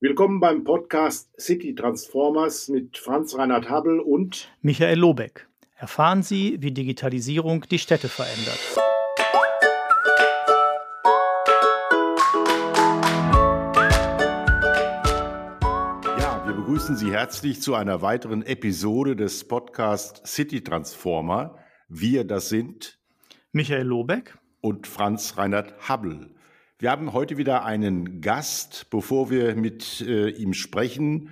Willkommen beim Podcast City Transformers mit Franz Reinhard Habel und Michael Lobeck. Erfahren Sie, wie Digitalisierung die Städte verändert. Ja, wir begrüßen Sie herzlich zu einer weiteren Episode des Podcasts City Transformer. Wir, das sind Michael Lobeck und Franz Reinhard Habel. Wir haben heute wieder einen Gast. Bevor wir mit äh, ihm sprechen,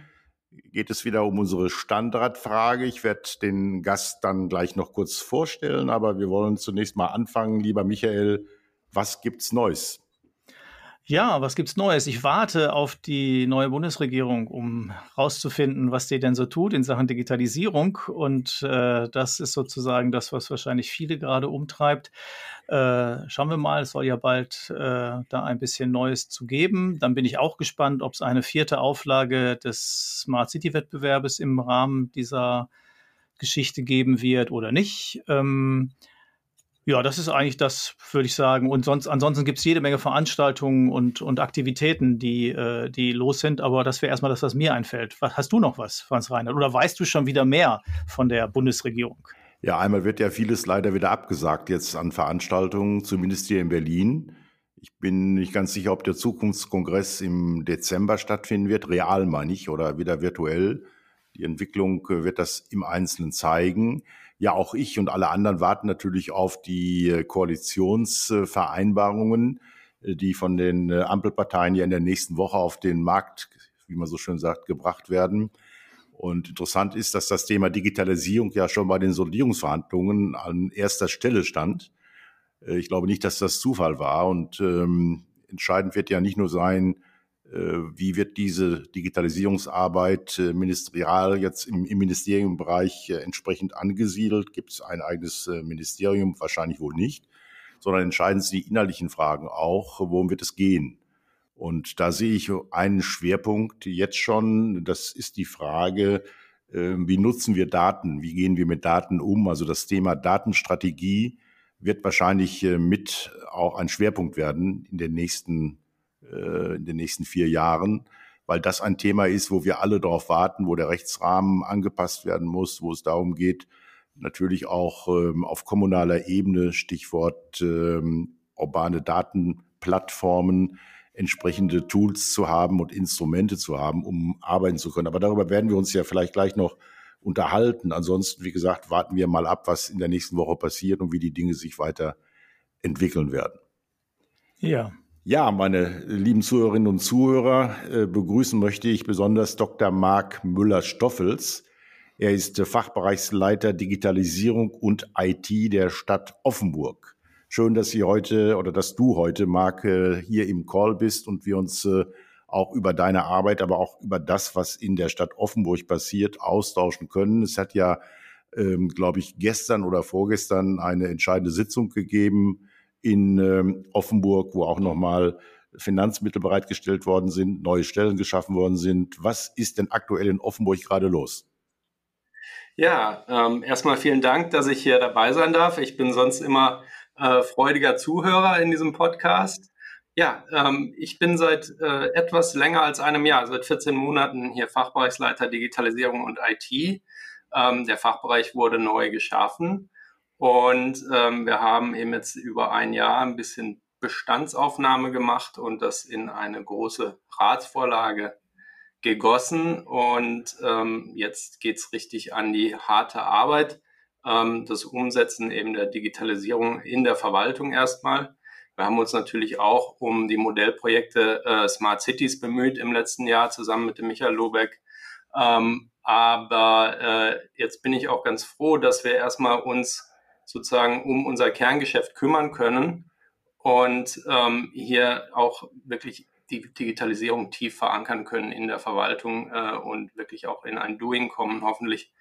geht es wieder um unsere Standardfrage. Ich werde den Gast dann gleich noch kurz vorstellen, aber wir wollen zunächst mal anfangen. Lieber Michael, was gibt's Neues? Ja, was gibt's Neues? Ich warte auf die neue Bundesregierung, um herauszufinden, was die denn so tut in Sachen Digitalisierung. Und äh, das ist sozusagen das, was wahrscheinlich viele gerade umtreibt. Äh, schauen wir mal, es soll ja bald äh, da ein bisschen Neues zu geben. Dann bin ich auch gespannt, ob es eine vierte Auflage des Smart City Wettbewerbes im Rahmen dieser Geschichte geben wird oder nicht. Ähm, ja, das ist eigentlich das, würde ich sagen. Und sonst, ansonsten gibt es jede Menge Veranstaltungen und, und Aktivitäten, die, äh, die los sind. Aber das wäre erstmal das, was mir einfällt. Was, hast du noch was, Franz Reinhardt? Oder weißt du schon wieder mehr von der Bundesregierung? Ja, einmal wird ja vieles leider wieder abgesagt jetzt an Veranstaltungen, zumindest hier in Berlin. Ich bin nicht ganz sicher, ob der Zukunftskongress im Dezember stattfinden wird, real meine ich, oder wieder virtuell. Die Entwicklung äh, wird das im Einzelnen zeigen ja, auch ich und alle anderen warten natürlich auf die äh, Koalitionsvereinbarungen, äh, die von den äh, Ampelparteien ja in der nächsten Woche auf den Markt, wie man so schön sagt, gebracht werden. Und interessant ist, dass das Thema Digitalisierung ja schon bei den Sondierungsverhandlungen an erster Stelle stand. Ich glaube nicht, dass das Zufall war. Und ähm, entscheidend wird ja nicht nur sein, wie wird diese Digitalisierungsarbeit äh, ministerial jetzt im, im Ministeriumbereich äh, entsprechend angesiedelt? Gibt es ein eigenes Ministerium? Wahrscheinlich wohl nicht, sondern entscheiden Sie die inhaltlichen Fragen auch, worum wird es gehen? Und da sehe ich einen Schwerpunkt jetzt schon, das ist die Frage, wie nutzen wir Daten? Wie gehen wir mit Daten um? Also das Thema Datenstrategie wird wahrscheinlich mit auch ein Schwerpunkt werden in den nächsten äh, in den nächsten vier Jahren, weil das ein Thema ist, wo wir alle darauf warten, wo der Rechtsrahmen angepasst werden muss, wo es darum geht, natürlich auch ähm, auf kommunaler Ebene, Stichwort ähm, urbane Datenplattformen, entsprechende Tools zu haben und Instrumente zu haben, um arbeiten zu können. Aber darüber werden wir uns ja vielleicht gleich noch unterhalten. Ansonsten, wie gesagt, warten wir mal ab, was in der nächsten Woche passiert und wie die Dinge sich weiter entwickeln werden. Ja, ja, meine lieben Zuhörerinnen und Zuhörer, äh, begrüßen möchte ich besonders Dr. Marc Müller-Stoffels. Er ist Fachbereichsleiter Digitalisierung und IT der Stadt Offenburg. Schön, dass Sie heute oder dass du heute, Marc, äh, hier im Call bist und wir uns äh, auch über deine Arbeit, aber auch über das, was in der Stadt Offenburg passiert, austauschen können. Es hat ja, ähm, glaube ich, gestern oder vorgestern eine entscheidende Sitzung gegeben in ähm, Offenburg, wo auch nochmal Finanzmittel bereitgestellt worden sind, neue Stellen geschaffen worden sind. Was ist denn aktuell in Offenburg gerade los? Ja, ähm, erstmal vielen Dank, dass ich hier dabei sein darf. Ich bin sonst immer äh, freudiger Zuhörer in diesem Podcast. Ja, ähm, ich bin seit äh, etwas länger als einem Jahr, seit 14 Monaten hier Fachbereichsleiter Digitalisierung und IT. Ähm, der Fachbereich wurde neu geschaffen und ähm, wir haben eben jetzt über ein Jahr ein bisschen Bestandsaufnahme gemacht und das in eine große Ratsvorlage gegossen. Und ähm, jetzt geht's richtig an die harte Arbeit, ähm, das Umsetzen eben der Digitalisierung in der Verwaltung erstmal. Wir haben uns natürlich auch um die Modellprojekte äh, Smart Cities bemüht im letzten Jahr zusammen mit dem Michael Lobeck. Ähm, aber äh, jetzt bin ich auch ganz froh, dass wir erstmal uns sozusagen um unser Kerngeschäft kümmern können und ähm, hier auch wirklich die Digitalisierung tief verankern können in der Verwaltung äh, und wirklich auch in ein Doing kommen, hoffentlich,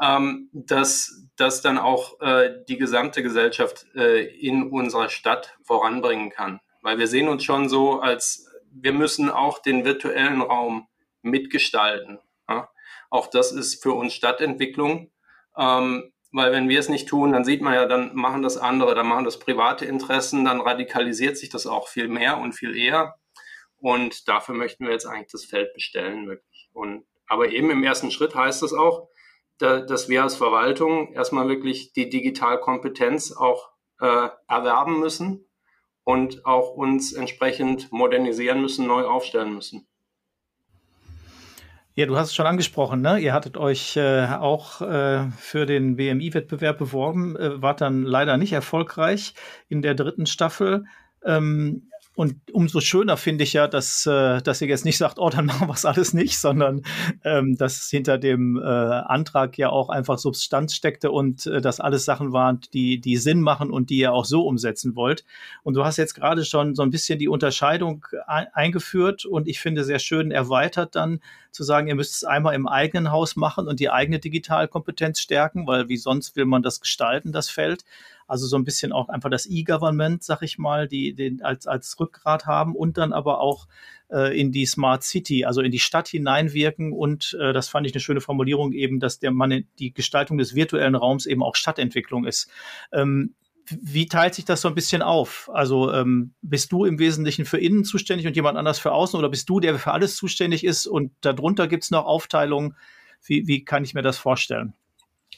ähm, dass das dann auch äh, die gesamte Gesellschaft äh, in unserer Stadt voranbringen kann. Weil wir sehen uns schon so, als wir müssen auch den virtuellen Raum mitgestalten. Ja? Auch das ist für uns Stadtentwicklung. Ähm, weil wenn wir es nicht tun, dann sieht man ja, dann machen das andere, dann machen das private Interessen, dann radikalisiert sich das auch viel mehr und viel eher. Und dafür möchten wir jetzt eigentlich das Feld bestellen, wirklich. Und, aber eben im ersten Schritt heißt es auch, da, dass wir als Verwaltung erstmal wirklich die Digitalkompetenz auch äh, erwerben müssen und auch uns entsprechend modernisieren müssen, neu aufstellen müssen. Ja, du hast es schon angesprochen, ne? Ihr hattet euch äh, auch äh, für den BMI-Wettbewerb beworben, äh, wart dann leider nicht erfolgreich in der dritten Staffel. Ähm, und umso schöner finde ich ja, dass, äh, dass ihr jetzt nicht sagt, oh, dann machen wir es alles nicht, sondern ähm, dass hinter dem äh, Antrag ja auch einfach Substanz steckte und äh, dass alles Sachen waren, die, die Sinn machen und die ihr auch so umsetzen wollt. Und du hast jetzt gerade schon so ein bisschen die Unterscheidung ein eingeführt und ich finde sehr schön erweitert dann zu sagen, ihr müsst es einmal im eigenen Haus machen und die eigene Digitalkompetenz stärken, weil wie sonst will man das gestalten, das Feld. Also so ein bisschen auch einfach das E-Government, sag ich mal, die den als, als Rückgrat haben und dann aber auch äh, in die Smart City, also in die Stadt hineinwirken. Und äh, das fand ich eine schöne Formulierung eben, dass der Mann die Gestaltung des virtuellen Raums eben auch Stadtentwicklung ist. Ähm, wie teilt sich das so ein bisschen auf? Also ähm, bist du im Wesentlichen für innen zuständig und jemand anders für außen oder bist du, der für alles zuständig ist und darunter gibt es noch Aufteilungen? Wie, wie kann ich mir das vorstellen?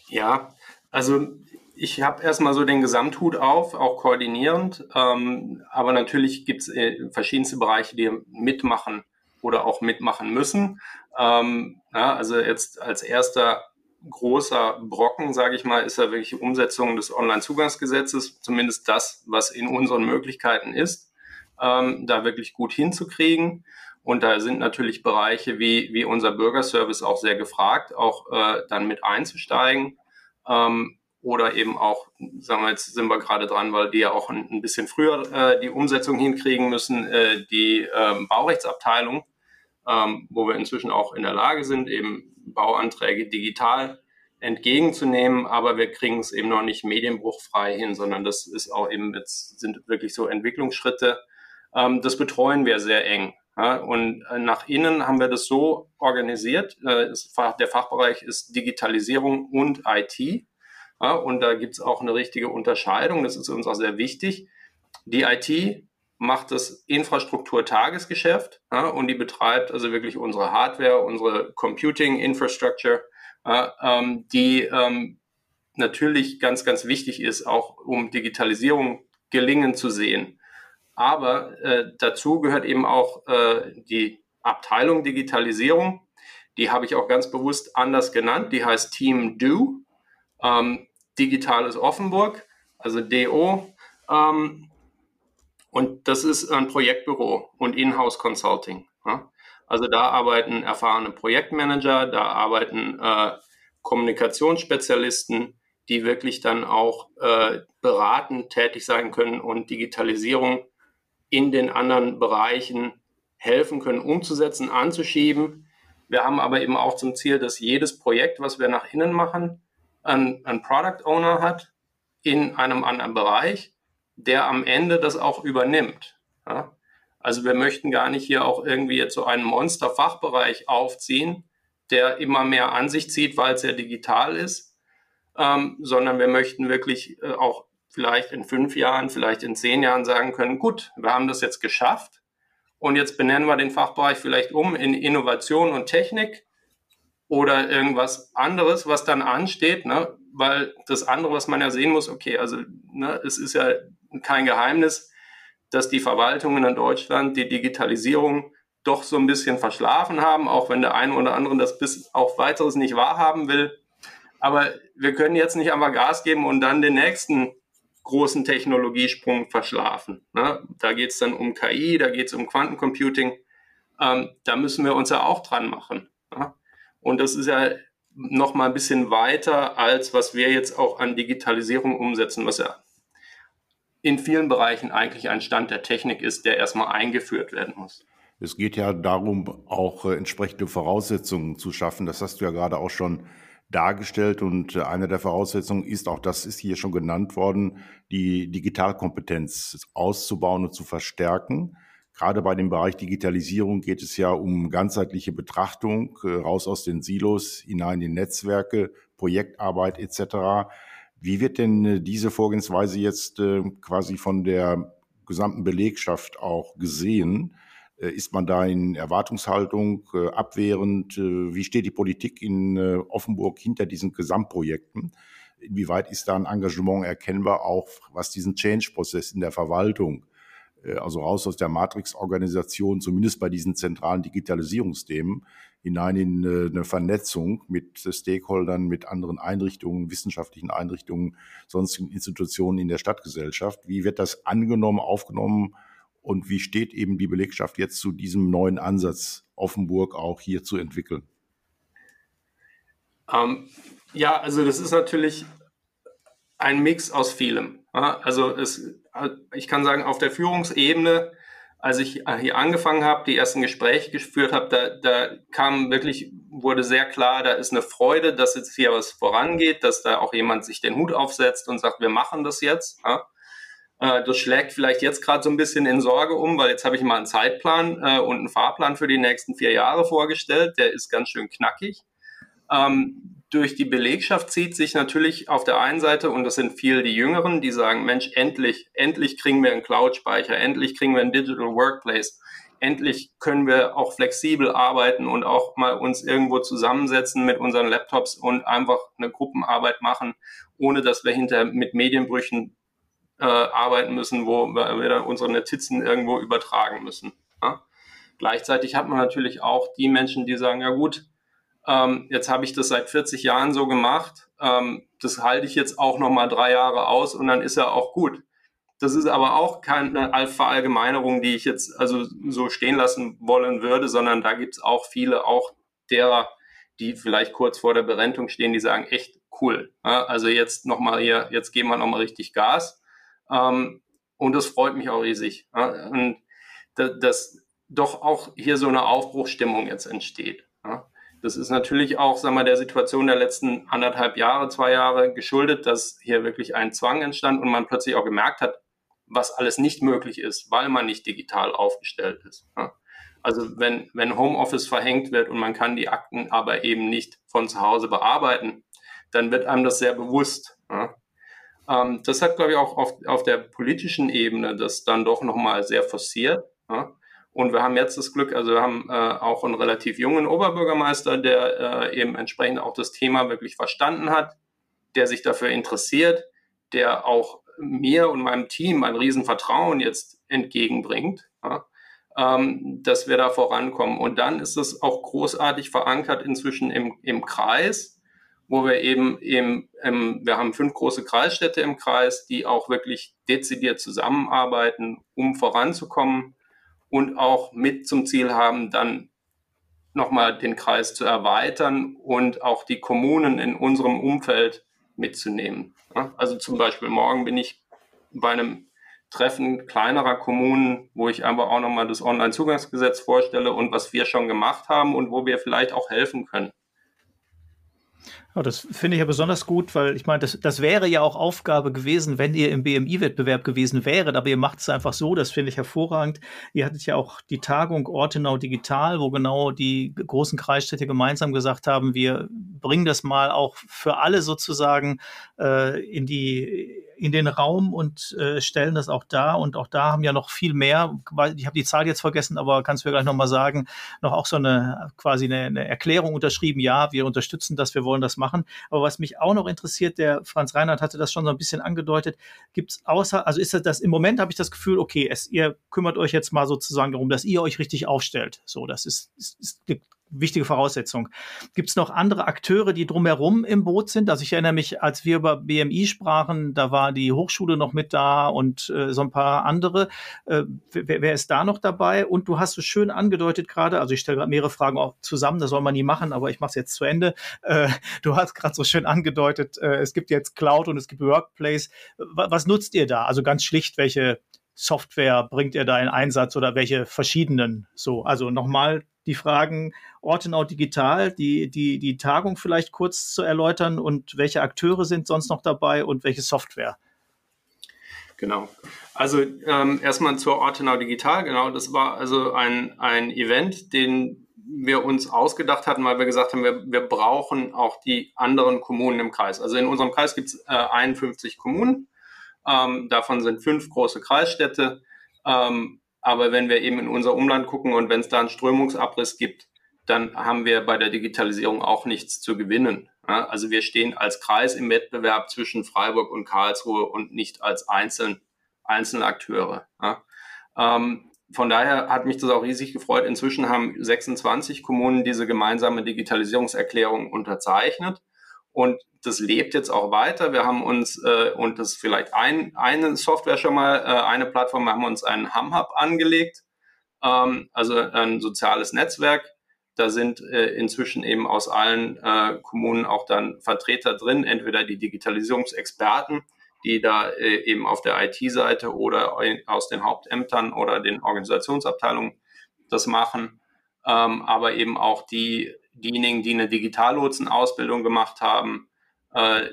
Ja, also ich habe erstmal so den Gesamthut auf, auch koordinierend. Ähm, aber natürlich gibt es äh, verschiedenste Bereiche, die mitmachen oder auch mitmachen müssen. Ähm, ja, also jetzt als erster großer Brocken, sage ich mal, ist ja wirklich die Umsetzung des Onlinezugangsgesetzes, zumindest das, was in unseren Möglichkeiten ist, ähm, da wirklich gut hinzukriegen. Und da sind natürlich Bereiche wie, wie unser Bürgerservice auch sehr gefragt, auch äh, dann mit einzusteigen. Ähm, oder eben auch, sagen wir jetzt sind wir gerade dran, weil die ja auch ein, ein bisschen früher äh, die Umsetzung hinkriegen müssen, äh, die ähm, Baurechtsabteilung, ähm, wo wir inzwischen auch in der Lage sind, eben Bauanträge digital entgegenzunehmen, aber wir kriegen es eben noch nicht medienbruchfrei hin, sondern das ist auch eben jetzt sind wirklich so Entwicklungsschritte. Ähm, das betreuen wir sehr eng. Ja, und äh, nach innen haben wir das so organisiert. Äh, der Fachbereich ist Digitalisierung und IT. Ja, und da gibt es auch eine richtige Unterscheidung. Das ist uns auch sehr wichtig. Die IT macht das Infrastruktur-Tagesgeschäft ja, und die betreibt also wirklich unsere Hardware, unsere Computing-Infrastructure, ja, ähm, die ähm, natürlich ganz, ganz wichtig ist, auch um Digitalisierung gelingen zu sehen. Aber äh, dazu gehört eben auch äh, die Abteilung Digitalisierung. Die habe ich auch ganz bewusst anders genannt. Die heißt Team Do. Ähm, Digitales Offenburg, also DO. Ähm, und das ist ein Projektbüro und Inhouse Consulting. Ja? Also da arbeiten erfahrene Projektmanager, da arbeiten äh, Kommunikationsspezialisten, die wirklich dann auch äh, beratend tätig sein können und Digitalisierung in den anderen Bereichen helfen können, umzusetzen, anzuschieben. Wir haben aber eben auch zum Ziel, dass jedes Projekt, was wir nach innen machen, einen, einen Product Owner hat in einem anderen Bereich, der am Ende das auch übernimmt. Ja? Also wir möchten gar nicht hier auch irgendwie jetzt so einen Monster-Fachbereich aufziehen, der immer mehr an sich zieht, weil es ja digital ist, ähm, sondern wir möchten wirklich äh, auch vielleicht in fünf Jahren, vielleicht in zehn Jahren sagen können, gut, wir haben das jetzt geschafft und jetzt benennen wir den Fachbereich vielleicht um in Innovation und Technik oder irgendwas anderes, was dann ansteht, ne? weil das andere, was man ja sehen muss, okay, also ne, es ist ja kein Geheimnis, dass die Verwaltungen in Deutschland die Digitalisierung doch so ein bisschen verschlafen haben, auch wenn der eine oder andere das bis auf weiteres nicht wahrhaben will. Aber wir können jetzt nicht einfach Gas geben und dann den nächsten großen Technologiesprung verschlafen. Ne? Da geht es dann um KI, da geht es um Quantencomputing. Ähm, da müssen wir uns ja auch dran machen. Ne? Und das ist ja noch mal ein bisschen weiter, als was wir jetzt auch an Digitalisierung umsetzen, was ja in vielen Bereichen eigentlich ein Stand der Technik ist, der erstmal eingeführt werden muss. Es geht ja darum, auch äh, entsprechende Voraussetzungen zu schaffen. Das hast du ja gerade auch schon dargestellt. Und äh, eine der Voraussetzungen ist, auch das ist hier schon genannt worden, die Digitalkompetenz auszubauen und zu verstärken. Gerade bei dem Bereich Digitalisierung geht es ja um ganzheitliche Betrachtung, äh, raus aus den Silos, hinein in Netzwerke, Projektarbeit etc. Wie wird denn äh, diese Vorgehensweise jetzt äh, quasi von der gesamten Belegschaft auch gesehen? Ist man da in Erwartungshaltung abwehrend? Wie steht die Politik in Offenburg hinter diesen Gesamtprojekten? Inwieweit ist da ein Engagement erkennbar, auch was diesen Change-Prozess in der Verwaltung, also raus aus der Matrix-Organisation, zumindest bei diesen zentralen Digitalisierungsthemen, hinein in eine Vernetzung mit Stakeholdern, mit anderen Einrichtungen, wissenschaftlichen Einrichtungen, sonstigen Institutionen in der Stadtgesellschaft. Wie wird das angenommen, aufgenommen und wie steht eben die Belegschaft jetzt zu diesem neuen Ansatz, Offenburg auch hier zu entwickeln? Ähm, ja, also das ist natürlich ein Mix aus vielem. Also es, ich kann sagen, auf der Führungsebene, als ich hier angefangen habe, die ersten Gespräche geführt habe, da, da kam wirklich, wurde sehr klar, da ist eine Freude, dass jetzt hier was vorangeht, dass da auch jemand sich den Hut aufsetzt und sagt, wir machen das jetzt. Ja? Äh, das schlägt vielleicht jetzt gerade so ein bisschen in Sorge um, weil jetzt habe ich mal einen Zeitplan äh, und einen Fahrplan für die nächsten vier Jahre vorgestellt. Der ist ganz schön knackig. Ähm, durch die Belegschaft zieht sich natürlich auf der einen Seite, und das sind viel die Jüngeren, die sagen, Mensch, endlich, endlich kriegen wir einen Cloud-Speicher, endlich kriegen wir ein Digital Workplace, endlich können wir auch flexibel arbeiten und auch mal uns irgendwo zusammensetzen mit unseren Laptops und einfach eine Gruppenarbeit machen, ohne dass wir hinter mit Medienbrüchen äh, arbeiten müssen, wo wir dann unsere Notizen irgendwo übertragen müssen. Ja? Gleichzeitig hat man natürlich auch die Menschen, die sagen, ja gut, ähm, jetzt habe ich das seit 40 Jahren so gemacht, ähm, das halte ich jetzt auch noch mal drei Jahre aus und dann ist ja auch gut. Das ist aber auch keine Verallgemeinerung, die ich jetzt also so stehen lassen wollen würde, sondern da gibt es auch viele, auch derer, die vielleicht kurz vor der Berentung stehen, die sagen, echt cool. Also jetzt nochmal hier, jetzt geben wir nochmal richtig Gas. Ähm, und das freut mich auch riesig. Und dass doch auch hier so eine Aufbruchsstimmung jetzt entsteht. Das ist natürlich auch, sagen wir, der Situation der letzten anderthalb Jahre, zwei Jahre geschuldet, dass hier wirklich ein Zwang entstand und man plötzlich auch gemerkt hat, was alles nicht möglich ist, weil man nicht digital aufgestellt ist. Also wenn, wenn Homeoffice verhängt wird und man kann die Akten aber eben nicht von zu Hause bearbeiten, dann wird einem das sehr bewusst. Ähm, das hat, glaube ich, auch auf, auf der politischen Ebene das dann doch nochmal sehr forciert. Ja? Und wir haben jetzt das Glück, also wir haben äh, auch einen relativ jungen Oberbürgermeister, der äh, eben entsprechend auch das Thema wirklich verstanden hat, der sich dafür interessiert, der auch mir und meinem Team ein Riesenvertrauen jetzt entgegenbringt, ja? ähm, dass wir da vorankommen. Und dann ist es auch großartig verankert inzwischen im, im Kreis wo wir eben, eben ähm, wir haben fünf große Kreisstädte im Kreis, die auch wirklich dezidiert zusammenarbeiten, um voranzukommen und auch mit zum Ziel haben, dann nochmal den Kreis zu erweitern und auch die Kommunen in unserem Umfeld mitzunehmen. Also zum Beispiel morgen bin ich bei einem Treffen kleinerer Kommunen, wo ich einfach auch nochmal das Online-Zugangsgesetz vorstelle und was wir schon gemacht haben und wo wir vielleicht auch helfen können. Ja, das finde ich ja besonders gut, weil ich meine, das, das wäre ja auch Aufgabe gewesen, wenn ihr im BMI-Wettbewerb gewesen wäret, aber ihr macht es einfach so, das finde ich hervorragend. Ihr hattet ja auch die Tagung Ortenau Digital, wo genau die großen Kreisstädte gemeinsam gesagt haben, wir bringen das mal auch für alle sozusagen äh, in die in den Raum und äh, stellen das auch da. Und auch da haben ja noch viel mehr, ich habe die Zahl jetzt vergessen, aber kannst du mir gleich nochmal sagen, noch auch so eine quasi eine, eine Erklärung unterschrieben, ja, wir unterstützen das, wir wollen das machen. Aber was mich auch noch interessiert, der Franz Reinhardt hatte das schon so ein bisschen angedeutet, gibt es außer, also ist das, das im Moment habe ich das Gefühl, okay, es, ihr kümmert euch jetzt mal sozusagen darum, dass ihr euch richtig aufstellt. So, das ist, ist, ist wichtige Voraussetzung. Gibt es noch andere Akteure, die drumherum im Boot sind? Also ich erinnere mich, als wir über BMI sprachen, da war die Hochschule noch mit da und äh, so ein paar andere. Äh, wer, wer, ist da noch dabei? Und du hast es schön angedeutet gerade, also ich stelle gerade mehrere Fragen auch zusammen, das soll man nie machen, aber ich mache es jetzt zu Ende. Äh, du hast gerade so schön angedeutet, äh, es gibt jetzt Cloud und es gibt Workplace. Was nutzt ihr da? Also ganz schlicht, welche Software bringt ihr da in Einsatz oder welche verschiedenen? So, also nochmal die Fragen Ortenau Digital, die, die, die Tagung vielleicht kurz zu erläutern und welche Akteure sind sonst noch dabei und welche Software? Genau. Also ähm, erstmal zur Ortenau Digital. Genau, das war also ein, ein Event, den wir uns ausgedacht hatten, weil wir gesagt haben, wir, wir brauchen auch die anderen Kommunen im Kreis. Also in unserem Kreis gibt es äh, 51 Kommunen. Ähm, davon sind fünf große Kreisstädte. Ähm, Aber wenn wir eben in unser Umland gucken und wenn es da einen Strömungsabriss gibt, dann haben wir bei der Digitalisierung auch nichts zu gewinnen. Also wir stehen als Kreis im Wettbewerb zwischen Freiburg und Karlsruhe und nicht als einzeln, einzelne Akteure. Ähm, von daher hat mich das auch riesig gefreut. Inzwischen haben 26 Kommunen diese gemeinsame Digitalisierungserklärung unterzeichnet. Und das lebt jetzt auch weiter. Wir haben uns, äh, und das ist vielleicht ein, eine Software schon mal, äh, eine Plattform, wir haben uns einen HumHub angelegt, ähm, also ein soziales Netzwerk. Da sind äh, inzwischen eben aus allen äh, Kommunen auch dann Vertreter drin, entweder die Digitalisierungsexperten, die da äh, eben auf der IT-Seite oder aus den Hauptämtern oder den Organisationsabteilungen das machen, ähm, aber eben auch die, diejenigen, die eine Digitallotsen-Ausbildung gemacht haben, äh,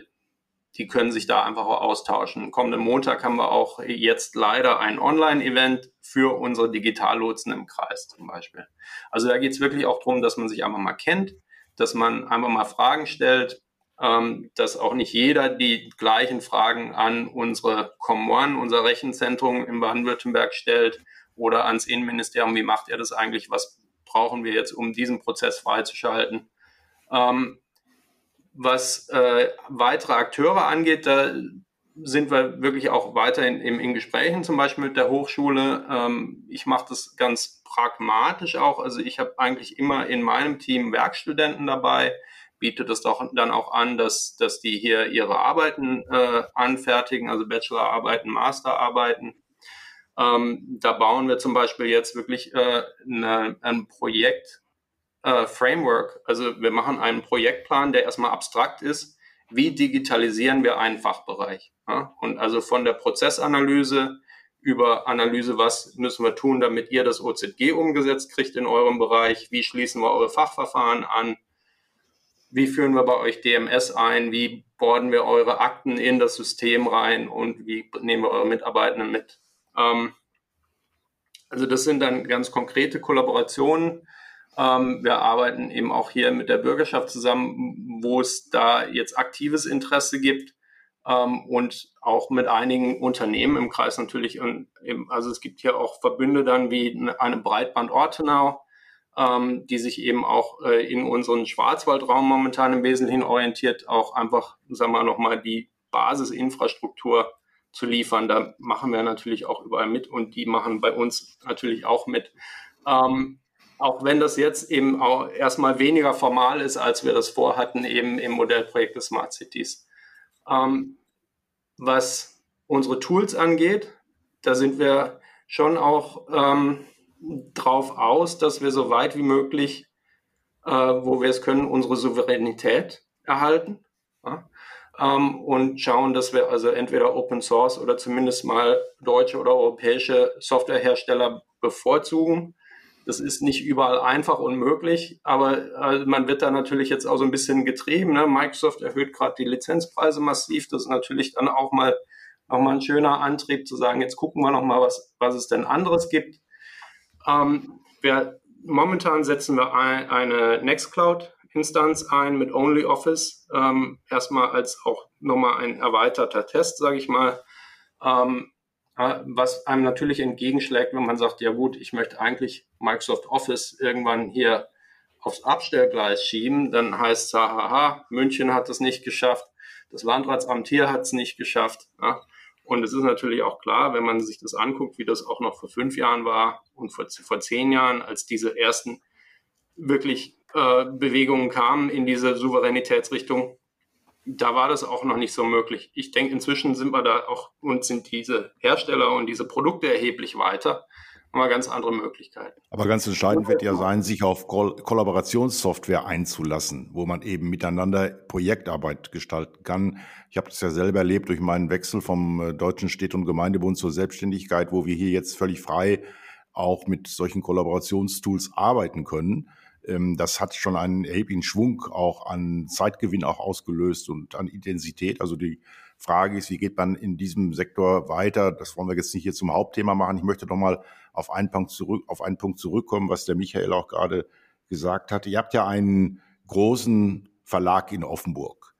die können sich da einfach auch austauschen. Kommenden Montag haben wir auch jetzt leider ein Online-Event für unsere Digitallotsen im Kreis zum Beispiel. Also da geht es wirklich auch darum, dass man sich einfach mal kennt, dass man einfach mal Fragen stellt, ähm, dass auch nicht jeder die gleichen Fragen an unsere Common, unser Rechenzentrum in Baden-Württemberg stellt oder ans Innenministerium, wie macht ihr das eigentlich, was brauchen wir jetzt, um diesen Prozess freizuschalten. Ähm, was äh, weitere Akteure angeht, da sind wir wirklich auch weiterhin in, in Gesprächen, zum Beispiel mit der Hochschule. Ähm, ich mache das ganz pragmatisch auch. Also ich habe eigentlich immer in meinem Team Werkstudenten dabei, bietet es doch dann auch an, dass, dass die hier ihre Arbeiten äh, anfertigen, also Bachelorarbeiten, Masterarbeiten. Ähm, da bauen wir zum Beispiel jetzt wirklich äh, eine, ein Projekt, äh, Framework. Also wir machen einen Projektplan, der erstmal abstrakt ist. Wie digitalisieren wir einen Fachbereich? Ja? Und also von der Prozessanalyse über Analyse, was müssen wir tun, damit ihr das OZG umgesetzt kriegt in eurem Bereich? Wie schließen wir eure Fachverfahren an? Wie führen wir bei euch DMS ein? Wie borden wir eure Akten in das System rein? Und wie nehmen wir eure Mitarbeitenden mit? Ähm, also das sind dann ganz konkrete Kollaborationen. Ähm, wir arbeiten eben auch hier mit der Bürgerschaft zusammen, wo es da jetzt aktives Interesse gibt ähm, und auch mit einigen Unternehmen im Kreis natürlich. Und eben, also es gibt hier auch Verbünde dann wie eine Breitband Ortenau, ähm, die sich eben auch äh, in unseren Schwarzwaldraum momentan im Wesentlichen orientiert, auch einfach, sagen wir mal, nochmal die Basisinfrastruktur zu liefern. Da machen wir natürlich auch überall mit und die machen bei uns natürlich auch mit. Ähm, auch wenn das jetzt eben auch erstmal weniger formal ist, als wir das vorhatten, eben im Modellprojekt des Smart Cities. Ähm, was unsere Tools angeht, da sind wir schon auch ähm, drauf aus, dass wir so weit wie möglich, äh, wo wir es können, unsere Souveränität erhalten. Ja? Ähm, und schauen, dass wir also entweder Open Source oder zumindest mal deutsche oder europäische Softwarehersteller bevorzugen. Das ist nicht überall einfach und möglich, aber äh, man wird da natürlich jetzt auch so ein bisschen getrieben. Ne? Microsoft erhöht gerade die Lizenzpreise massiv. Das ist natürlich dann auch mal nochmal ein schöner Antrieb zu sagen, jetzt gucken wir nochmal, was, was es denn anderes gibt. Ähm, wir, momentan setzen wir ein, eine Nextcloud-Instanz ein mit OnlyOffice. Ähm, erstmal als auch nochmal ein erweiterter Test, sage ich mal. Ähm, was einem natürlich entgegenschlägt, wenn man sagt, ja gut, ich möchte eigentlich Microsoft Office irgendwann hier aufs Abstellgleis schieben, dann heißt es, haha, München hat es nicht geschafft, das Landratsamt hier hat es nicht geschafft. Ja. Und es ist natürlich auch klar, wenn man sich das anguckt, wie das auch noch vor fünf Jahren war und vor, vor zehn Jahren, als diese ersten wirklich äh, Bewegungen kamen in diese Souveränitätsrichtung, da war das auch noch nicht so möglich. Ich denke, inzwischen sind wir da auch und sind diese Hersteller und diese Produkte erheblich weiter. Haben ganz andere Möglichkeiten. Aber ganz entscheidend wird ja sein, sich auf Kollaborationssoftware einzulassen, wo man eben miteinander Projektarbeit gestalten kann. Ich habe das ja selber erlebt durch meinen Wechsel vom äh, Deutschen Städte- und Gemeindebund zur Selbstständigkeit, wo wir hier jetzt völlig frei auch mit solchen Kollaborationstools arbeiten können. Ähm, das hat schon einen erheblichen Schwung auch an Zeitgewinn auch ausgelöst und an Intensität. Also die Frage ist, wie geht man in diesem Sektor weiter? Das wollen wir jetzt nicht hier zum Hauptthema machen. Ich möchte noch mal auf einen Punkt auf einen Punkt zurückkommen, was der Michael auch gerade gesagt hatte. Ihr habt ja einen großen Verlag in Offenburg,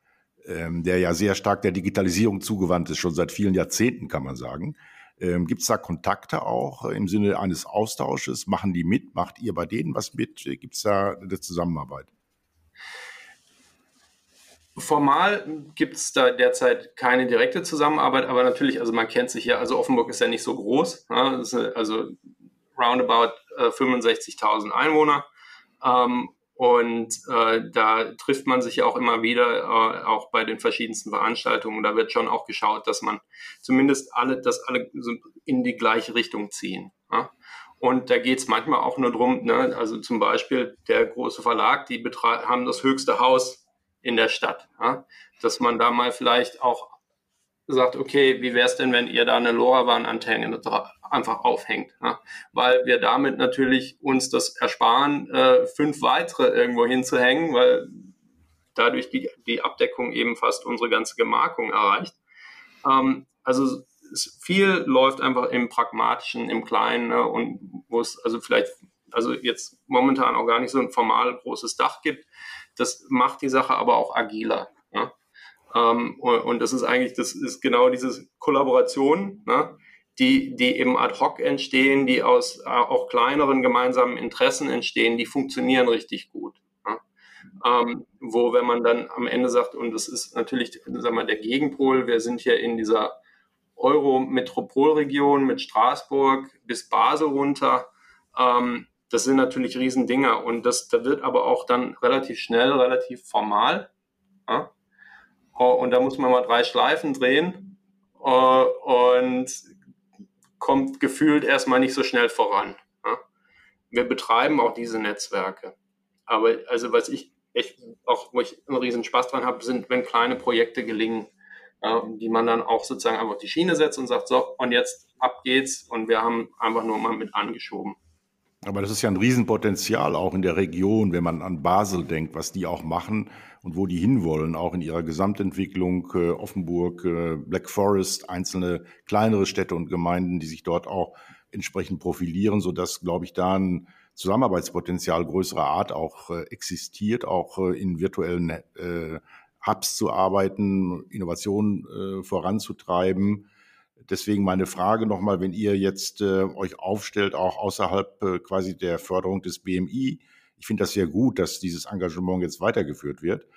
ähm, der ja sehr stark der Digitalisierung zugewandt ist, schon seit vielen Jahrzehnten, kann man sagen. Ähm, Gibt es da Kontakte auch im Sinne eines Austausches? Machen die mit? Macht ihr bei denen was mit? Gibt es da eine Zusammenarbeit? Formal gibt es da derzeit keine direkte Zusammenarbeit, aber natürlich, also man kennt sich ja, also Offenburg ist ja nicht so groß, ja, also roundabout äh, 65.000 Einwohner. Ähm, und äh, da trifft man sich ja auch immer wieder, äh, auch bei den verschiedensten Veranstaltungen. Da wird schon auch geschaut, dass man zumindest alle, dass alle in die gleiche Richtung ziehen. Ja? Und da geht es manchmal auch nur drum, ne, also zum Beispiel der große Verlag, die haben das höchste Haus in der Stadt. Ja? Dass man da mal vielleicht auch sagt, okay, wie wäre es denn, wenn ihr da eine LoRaWAN-Antenne einfach aufhängt? Ja? Weil wir damit natürlich uns das ersparen, äh, fünf weitere irgendwo hinzuhängen, weil dadurch die, die Abdeckung eben fast unsere ganze Gemarkung erreicht. Ähm, also viel läuft einfach im Pragmatischen, im Kleinen ne? und wo es also vielleicht, also jetzt momentan auch gar nicht so ein formal großes Dach gibt, das macht die Sache aber auch agiler. Ja? Ähm, und das ist eigentlich, das ist genau diese Kollaboration, ne? die, die eben ad hoc entstehen, die aus äh, auch kleineren gemeinsamen Interessen entstehen, die funktionieren richtig gut. Ja? Ähm, wo, wenn man dann am Ende sagt, und das ist natürlich sagen wir, der Gegenpol, wir sind hier in dieser Euro-Metropolregion mit Straßburg bis Basel runter, ähm, das sind natürlich Riesendinger und das, da wird aber auch dann relativ schnell, relativ formal. Ja? Oh, und da muss man mal drei Schleifen drehen uh, und kommt gefühlt erstmal nicht so schnell voran. Wir betreiben auch diese Netzwerke. Aber also was ich echt auch, wo ich einen riesen Spaß dran habe, sind, wenn kleine Projekte gelingen, ja, die man dann auch sozusagen einfach die Schiene setzt und sagt, so, und jetzt ab geht's und wir haben einfach nur mal mit angeschoben. Aber das ist ja ein Riesenpotenzial auch in der Region, wenn man an Basel denkt, was die auch machen und wo die hinwollen, auch in ihrer Gesamtentwicklung, äh, Offenburg, äh, Black Forest, einzelne kleinere Städte und Gemeinden, die sich dort auch entsprechend profilieren, sodass, glaube ich, da ein Zusammenarbeitspotenzial größerer Art auch äh, existiert, auch äh, in virtuellen äh, Hubs zu arbeiten, Innovationen äh, voranzutreiben Deswegen meine Frage nochmal, wenn ihr jetzt äh, euch aufstellt, auch außerhalb äh, quasi der Förderung des BMI, ich finde das sehr gut, dass dieses Engagement jetzt weitergeführt wird,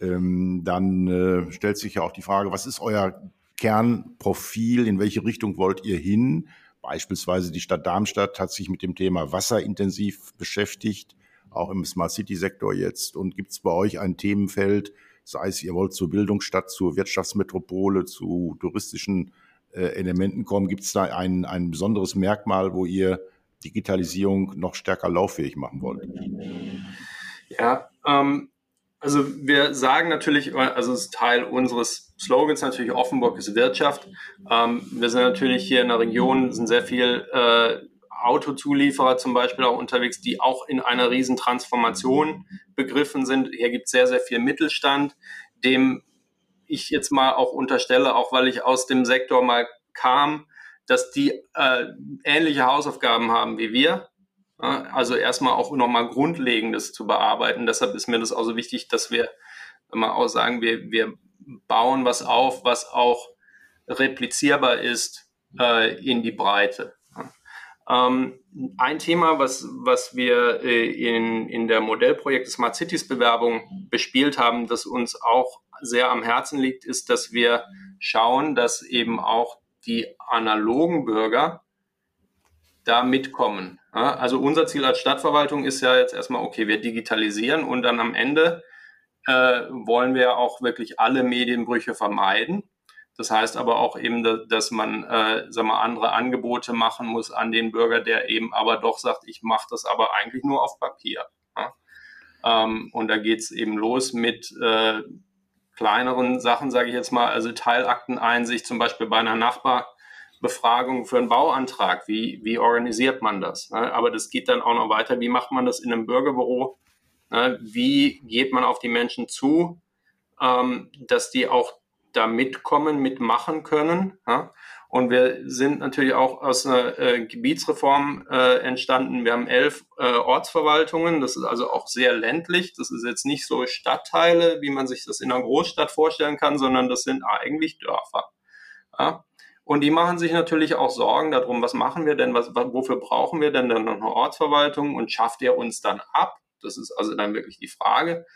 ähm, dann äh, stellt sich ja auch die Frage, was ist euer Kernprofil, in welche Richtung wollt ihr hin? Beispielsweise die Stadt Darmstadt hat sich mit dem Thema Wasser intensiv beschäftigt, auch im Smart City Sektor jetzt. Und gibt es bei euch ein Themenfeld, sei es ihr wollt zur Bildungsstadt, zur Wirtschaftsmetropole, zu touristischen äh, Elementen kommen. Gibt es da ein, ein besonderes Merkmal, wo ihr Digitalisierung noch stärker lauffähig machen wollt? Ja, ähm, also wir sagen natürlich, also es ist Teil unseres Slogans natürlich, Offenburg ist Wirtschaft. Ähm, wir sind natürlich hier in der Region, sind sehr viel äh, Autozulieferer zum Beispiel auch unterwegs, die auch in einer Riesentransformation begriffen sind. Hier gibt es sehr, sehr viel Mittelstand, dem ich jetzt mal auch unterstelle, auch weil ich aus dem Sektor mal kam, dass die äh, ähnliche Hausaufgaben haben wie wir. Ja, also erstmal auch nochmal Grundlegendes zu bearbeiten. Deshalb ist mir das auch so wichtig, dass wir mal auch sagen, wir, wir bauen was auf, was auch replizierbar ist äh, in die Breite. Ähm, ein Thema, was, was wir äh, in, in der Modellprojekt Smart Cities Bewerbung bespielt haben, das uns auch sehr am Herzen liegt, ist, dass wir schauen, dass eben auch die analogen Bürger da mitkommen. Also unser Ziel als Stadtverwaltung ist ja jetzt erstmal, okay, wir digitalisieren und dann am Ende äh, wollen wir auch wirklich alle Medienbrüche vermeiden. Das heißt aber auch eben, dass man äh, sag mal, andere Angebote machen muss an den Bürger, der eben aber doch sagt, ich mache das aber eigentlich nur auf Papier. Ja? Ähm, und da geht es eben los mit äh, kleineren Sachen, sage ich jetzt mal, also Teilakteneinsicht zum Beispiel bei einer Nachbarbefragung für einen Bauantrag. Wie, wie organisiert man das? Ne? Aber das geht dann auch noch weiter. Wie macht man das in einem Bürgerbüro? Ne? Wie geht man auf die Menschen zu, ähm, dass die auch da mitkommen, mitmachen können? Und wir sind natürlich auch aus einer äh, Gebietsreform äh, entstanden. Wir haben elf äh, Ortsverwaltungen. Das ist also auch sehr ländlich. Das ist jetzt nicht so Stadtteile, wie man sich das in einer Großstadt vorstellen kann, sondern das sind eigentlich Dörfer. Ja? Und die machen sich natürlich auch Sorgen darum, was machen wir denn, was, wofür brauchen wir denn dann noch eine Ortsverwaltung und schafft er uns dann ab? Das ist also dann wirklich die Frage.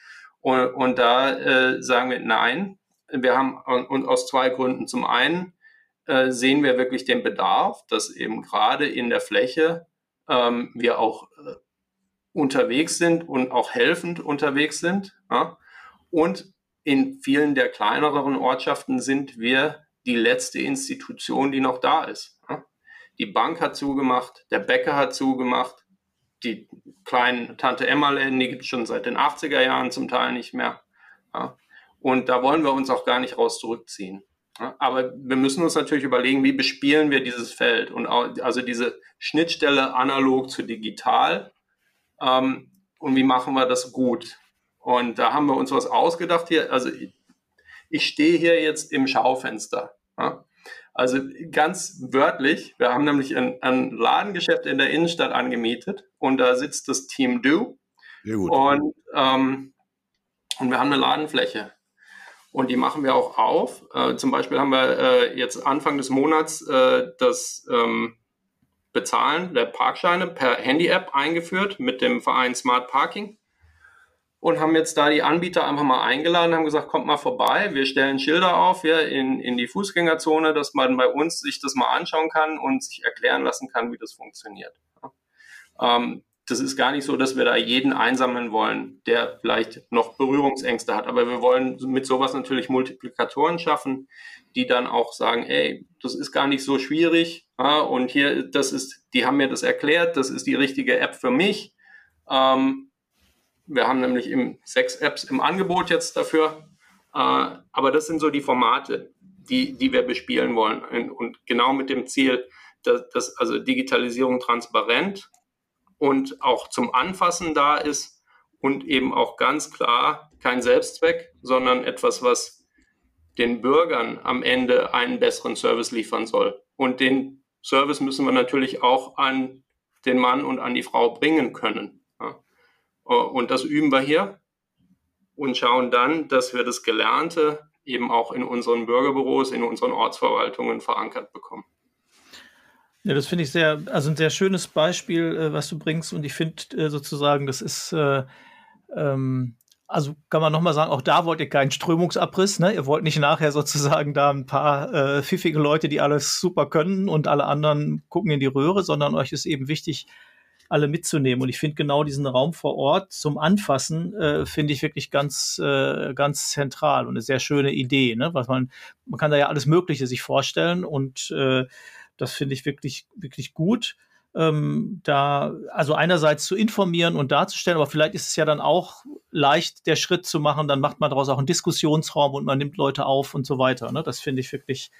Und, und da äh, sagen wir nein. Wir haben und aus zwei Gründen. Zum einen äh, sehen wir wirklich den Bedarf, dass eben gerade in der Fläche ähm, wir auch äh, unterwegs sind und auch helfend unterwegs sind. Ja? Und in vielen der kleineren Ortschaften sind wir die letzte Institution, die noch da ist. Ja? Die Bank hat zugemacht, der Bäcker hat zugemacht, die kleinen Tante Emma-Läden, die gibt es schon seit den 80er Jahren zum Teil nicht mehr. Ja? Und da wollen wir uns auch gar nicht raus zurückziehen. Aber wir müssen uns natürlich überlegen, wie bespielen wir dieses Feld und auch, also diese Schnittstelle analog zu digital ähm, und wie machen wir das gut. Und da haben wir uns was ausgedacht hier. Also ich, ich stehe hier jetzt im Schaufenster. Ja? Also ganz wörtlich, wir haben nämlich ein, ein, Ladengeschäft in der Innenstadt angemietet und da sitzt das Team Do. Und, ähm, und wir haben eine Ladenfläche. Und die machen wir auch auf. Äh, zum Beispiel haben wir äh, jetzt Anfang des Monats äh, das ähm, Bezahlen der Parkscheine per Handy-App eingeführt mit dem Verein Smart Parking und haben jetzt da die Anbieter einfach mal eingeladen, haben gesagt, kommt mal vorbei, wir stellen Schilder auf hier in, in die Fußgängerzone, dass man bei uns sich das mal anschauen kann und sich erklären lassen kann, wie das funktioniert. Ähm, das ist gar nicht so, dass wir da jeden einsammeln wollen, der vielleicht noch Berührungsängste hat. Aber wir wollen mit sowas natürlich Multiplikatoren schaffen, die dann auch sagen, ey, das ist gar nicht so schwierig. Ja, und hier, das ist, die haben mir das erklärt, das ist die richtige App für mich. Ähm, wir haben nämlich im, sechs Apps im Angebot jetzt dafür. Äh, aber das sind so die Formate, die, die wir bespielen wollen. Und genau mit dem Ziel, dass, dass also Digitalisierung transparent und auch zum Anfassen da ist und eben auch ganz klar kein Selbstzweck, sondern etwas, was den Bürgern am Ende einen besseren Service liefern soll. Und den Service müssen wir natürlich auch an den Mann und an die Frau bringen können. Und das üben wir hier und schauen dann, dass wir das Gelernte eben auch in unseren Bürgerbüros, in unseren Ortsverwaltungen verankert bekommen. Ja, das finde ich sehr, also ein sehr schönes Beispiel, äh, was du bringst. Und ich finde äh, sozusagen, das ist, äh, ähm, also kann man nochmal sagen, auch da wollt ihr keinen Strömungsabriss. Ne? Ihr wollt nicht nachher sozusagen da ein paar äh, pfiffige Leute, die alles super können und alle anderen gucken in die Röhre, sondern euch ist eben wichtig, alle mitzunehmen. Und ich finde genau diesen Raum vor Ort zum Anfassen, äh, finde ich wirklich ganz, äh, ganz zentral und eine sehr schöne Idee. Ne? Was man, man kann da ja alles Mögliche sich vorstellen und äh, das finde ich wirklich, wirklich gut. Ähm, da, also einerseits zu informieren und darzustellen, aber vielleicht ist es ja dann auch leicht, der Schritt zu machen, dann macht man daraus auch einen Diskussionsraum und man nimmt Leute auf und so weiter. Ne? Das finde ich wirklich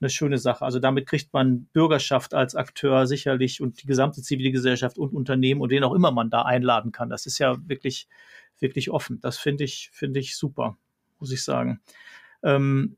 eine schöne Sache. Also damit kriegt man Bürgerschaft als Akteur sicherlich und die gesamte Zivilgesellschaft und Unternehmen und wen auch immer man da einladen kann. Das ist ja wirklich, wirklich offen. Das finde ich, finde ich super, muss ich sagen. Ähm,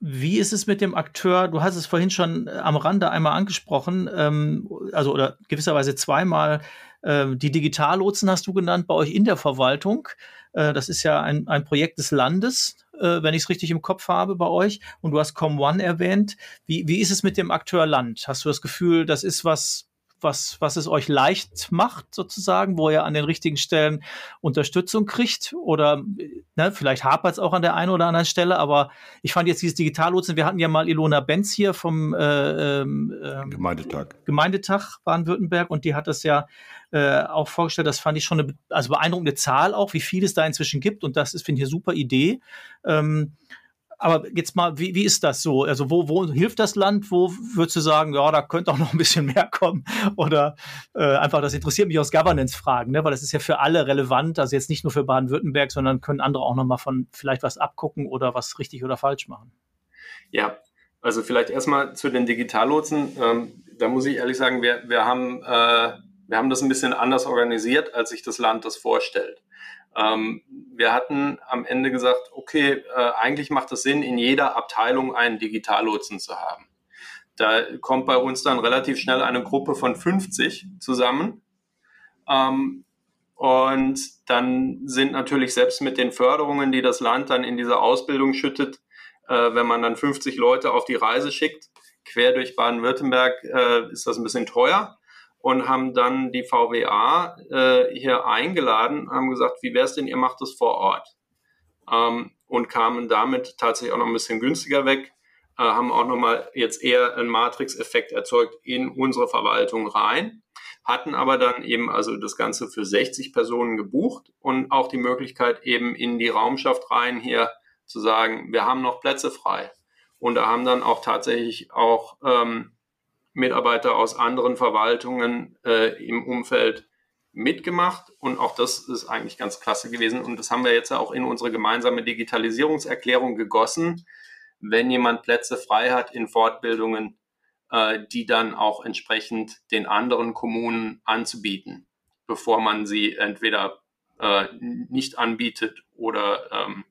wie ist es mit dem Akteur? Du hast es vorhin schon äh, am Rande einmal angesprochen, ähm, also oder gewisserweise zweimal. Äh, die Digitallotsen hast du genannt bei euch in der Verwaltung. Äh, das ist ja ein, ein Projekt des Landes, äh, wenn ich es richtig im Kopf habe bei euch. Und du hast Com1 erwähnt. Wie, wie ist es mit dem Akteur Land? Hast du das Gefühl, das ist was, was, was es euch leicht macht, sozusagen, wo ihr an den richtigen Stellen Unterstützung kriegt? Oder ne, vielleicht hapert es auch an der einen oder anderen Stelle, aber ich fand jetzt dieses Digitallotsen, wir hatten ja mal Ilona Benz hier vom äh, ähm, ähm Gemeindetag. Gemeindetag Baden-Württemberg und die hat das ja äh, auch vorgestellt. Das fand ich schon eine also beeindruckende Zahl auch, wie viel es da inzwischen gibt und das ist, finde ich, eine super Idee. Ähm, aber jetzt mal, wie, wie ist das so? Also wo, wo hilft das Land? Wo würdest du sagen, ja, da könnte auch noch ein bisschen mehr kommen? Oder äh, einfach, das interessiert mich aus Governance-Fragen, ne? weil das ist ja für alle relevant, also jetzt nicht nur für Baden-Württemberg, sondern können andere auch nochmal von vielleicht was abgucken oder was richtig oder falsch machen. Ja, also vielleicht erstmal zu den Digitallotsen. Ähm, da muss ich ehrlich sagen, wir, wir, haben, äh, wir haben das ein bisschen anders organisiert, als sich das Land das vorstellt. Ähm, wir hatten am Ende gesagt, okay, äh, eigentlich macht es Sinn, in jeder Abteilung einen Digitallotsen zu haben. Da kommt bei uns dann relativ schnell eine Gruppe von 50 zusammen. Ähm, und dann sind natürlich selbst mit den Förderungen, die das Land dann in diese Ausbildung schüttet, äh, wenn man dann 50 Leute auf die Reise schickt, quer durch Baden-Württemberg, äh, ist das ein bisschen teuer und haben dann die VWA äh, hier eingeladen, haben gesagt, wie wäre es denn, ihr macht das vor Ort? Ähm, und kamen damit tatsächlich auch noch ein bisschen günstiger weg, äh, haben auch nochmal jetzt eher einen Matrix-Effekt erzeugt in unsere Verwaltung rein, hatten aber dann eben also das Ganze für 60 Personen gebucht und auch die Möglichkeit eben in die Raumschaft rein hier zu sagen, wir haben noch Plätze frei. Und da haben dann auch tatsächlich auch ähm, Mitarbeiter aus anderen Verwaltungen äh, im Umfeld mitgemacht und auch das ist eigentlich ganz klasse gewesen und das haben wir jetzt auch in unsere gemeinsame Digitalisierungserklärung gegossen. Wenn jemand Plätze frei hat in Fortbildungen, äh, die dann auch entsprechend den anderen Kommunen anzubieten, bevor man sie entweder äh, nicht anbietet oder ähm,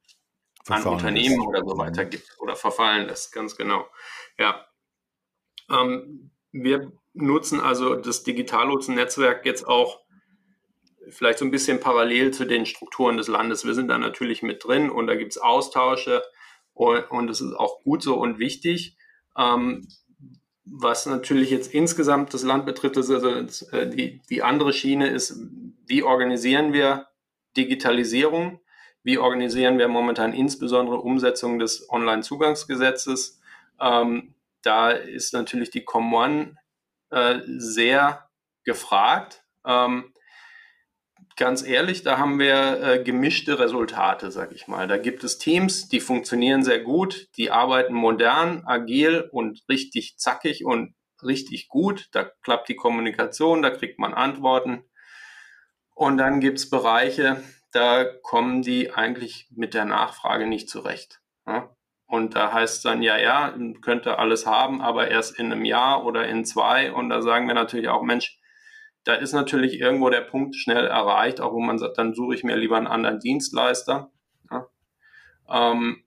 an Unternehmen lässt. oder so weiter gibt oder verfallen lässt, ganz genau. Ja. Ähm, wir nutzen also das Digitallotsen-Netzwerk jetzt auch vielleicht so ein bisschen parallel zu den Strukturen des Landes. Wir sind da natürlich mit drin und da gibt es Austausche und, das ist auch gut so und wichtig. Ähm, was natürlich jetzt insgesamt das Land betrifft, ist also äh, die, die andere Schiene ist, wie organisieren wir Digitalisierung? Wie organisieren wir momentan insbesondere Umsetzung des Onlinezugangsgesetzes? Ähm, da ist natürlich die Com1 äh, sehr gefragt. Ähm, ganz ehrlich, da haben wir äh, gemischte Resultate, sag ich mal. Da gibt es Teams, die funktionieren sehr gut, die arbeiten modern, agil und richtig zackig und richtig gut. Da klappt die Kommunikation, da kriegt man Antworten. Und dann gibt es Bereiche, da kommen die eigentlich mit der Nachfrage nicht zurecht. Ja? Und da heißt es dann, ja, ja, könnte alles haben, aber erst in einem Jahr oder in zwei. Und da sagen wir natürlich auch, Mensch, da ist natürlich irgendwo der Punkt schnell erreicht, auch wo man sagt, dann suche ich mir lieber einen anderen Dienstleister. Ja? Ähm,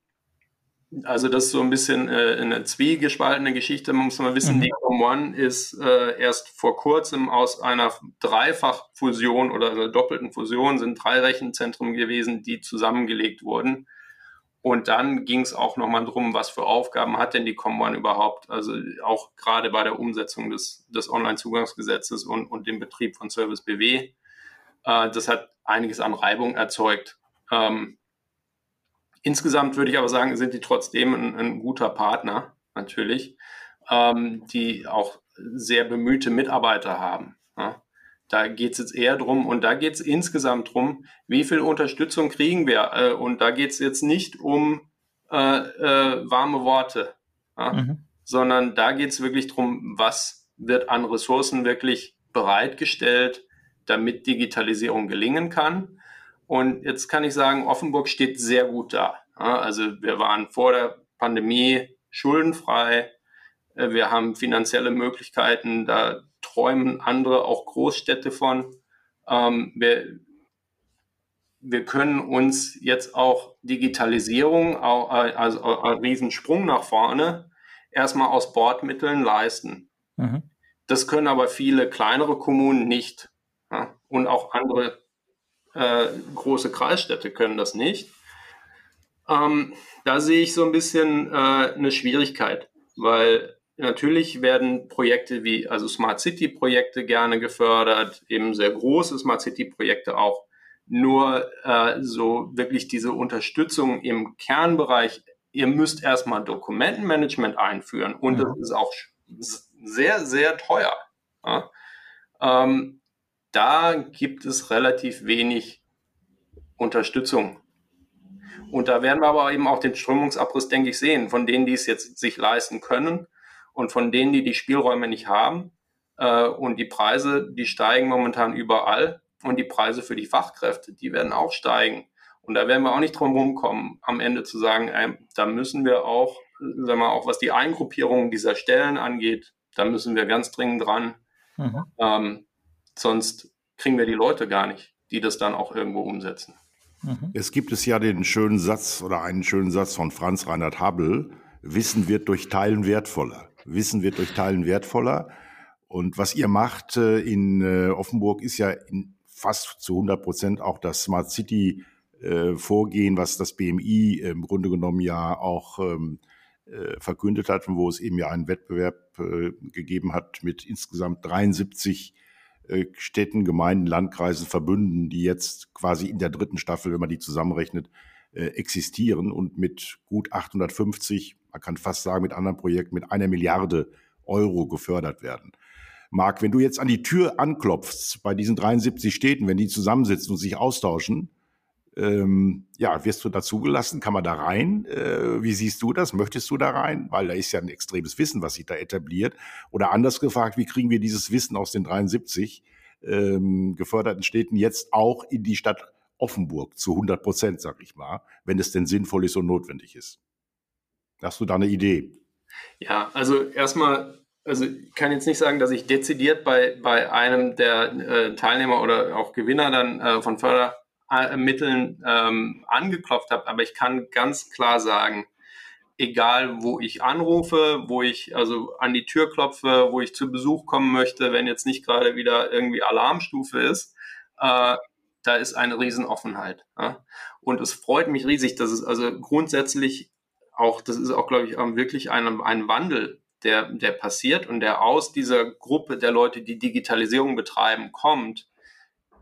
also das ist so ein bisschen äh, eine zwiegespaltene Geschichte. Man muss mal wissen, mhm. die Com1 ist äh, erst vor kurzem aus einer Dreifachfusion oder einer doppelten Fusion sind drei Rechenzentren gewesen, die zusammengelegt wurden. Und dann ging es auch nochmal drum, was für Aufgaben hat denn die Com1 überhaupt? Also auch gerade bei der Umsetzung des, des Online-Zugangsgesetzes und, und dem Betrieb von Service BW. Äh, das hat einiges an Reibung erzeugt. Ähm, Insgesamt würde ich aber sagen, sind die trotzdem ein, ein guter Partner, natürlich, ähm, die auch sehr bemühte Mitarbeiter haben. Ja. Da geht es jetzt eher drum und da geht es insgesamt drum, wie viel Unterstützung kriegen wir. Äh, und da geht es jetzt nicht um äh, äh, warme Worte, ja, mhm. sondern da geht es wirklich drum, was wird an Ressourcen wirklich bereitgestellt, damit Digitalisierung gelingen kann. Und jetzt kann ich sagen, Offenburg steht sehr gut da. Also wir waren vor der Pandemie schuldenfrei. Äh, wir haben finanzielle Möglichkeiten. Da träumen andere, auch Großstädte von. Ähm, wir, wir können uns jetzt auch Digitalisierung, also einen Riesensprung nach vorne, erstmal aus Bordmitteln leisten. Mhm. Das können aber viele kleinere Kommunen nicht. Und auch andere äh, große Kreisstädte können das nicht. Ähm, da sehe ich so ein bisschen äh, eine Schwierigkeit, weil natürlich werden Projekte wie, also Smart City Projekte gerne gefördert, eben sehr große Smart City Projekte auch. Nur äh, so wirklich diese Unterstützung im Kernbereich, ihr müsst erstmal Dokumentenmanagement einführen und ja. das ist auch sehr, sehr teuer. Ja? Ähm, da gibt es relativ wenig Unterstützung. Und da werden wir aber eben auch den Strömungsabriss, denke ich, sehen, von denen, die es jetzt sich leisten können und von denen, die die Spielräume nicht haben. Äh, und die Preise, die steigen momentan überall. Und die Preise für die Fachkräfte, die werden auch steigen. Und da werden wir auch nicht drum rumkommen, am Ende zu sagen, äh, da müssen wir auch, sagen wir auch was die Eingruppierung dieser Stellen angeht, da müssen wir ganz dringend dran. Mhm. Ähm, sonst kriegen wir die Leute gar nicht, die das dann auch irgendwo umsetzen. Mhm. Es gibt es ja den schönen Satz oder einen schönen Satz von Franz Reinhard Habel, Wissen wird durch Teilen wertvoller. Wissen wird durch Teilen wertvoller. Und was ihr macht äh, in äh, Offenburg ist ja fast zu 100 Prozent auch das Smart City äh, Vorgehen, was das BMI im Grunde genommen ja auch ähm, äh, verkündet hat und wo es eben ja einen Wettbewerb gegeben hat mit insgesamt 73 äh, Städten, Gemeinden, Landkreisen, Verbünden, die jetzt quasi in der dritten Staffel, wenn man die zusammenrechnet, existieren und mit gut 850, man kann fast sagen mit anderen Projekten, mit einer Milliarde Euro gefördert werden. Marc, wenn du jetzt an die Tür anklopfst bei diesen 73 Städten, wenn die zusammensitzen und sich austauschen, ähm, ja, wirst du da zugelassen? Kann man da rein? Äh, wie siehst du das? Möchtest du da rein? Weil da ist ja ein extremes Wissen, was sich da etabliert. Oder anders gefragt, wie kriegen wir dieses Wissen aus den 73 ähm, geförderten Städten jetzt auch in die Stadt Offenburg zu 100 Prozent, sag ich mal, wenn es denn sinnvoll ist und notwendig ist? Hast du da eine Idee? Ja, also erstmal, also ich kann jetzt nicht sagen, dass ich dezidiert bei, bei einem der äh, Teilnehmer oder auch Gewinner dann äh, von Förder Mitteln ähm, angeklopft habe, aber ich kann ganz klar sagen, egal wo ich anrufe, wo ich also an die Tür klopfe, wo ich zu Besuch kommen möchte, wenn jetzt nicht gerade wieder irgendwie Alarmstufe ist, äh, da ist eine Riesenoffenheit. Ja? Und es freut mich riesig, dass es also grundsätzlich auch, das ist auch, glaube ich, wirklich ein, ein Wandel, der, der passiert und der aus dieser Gruppe der Leute, die Digitalisierung betreiben, kommt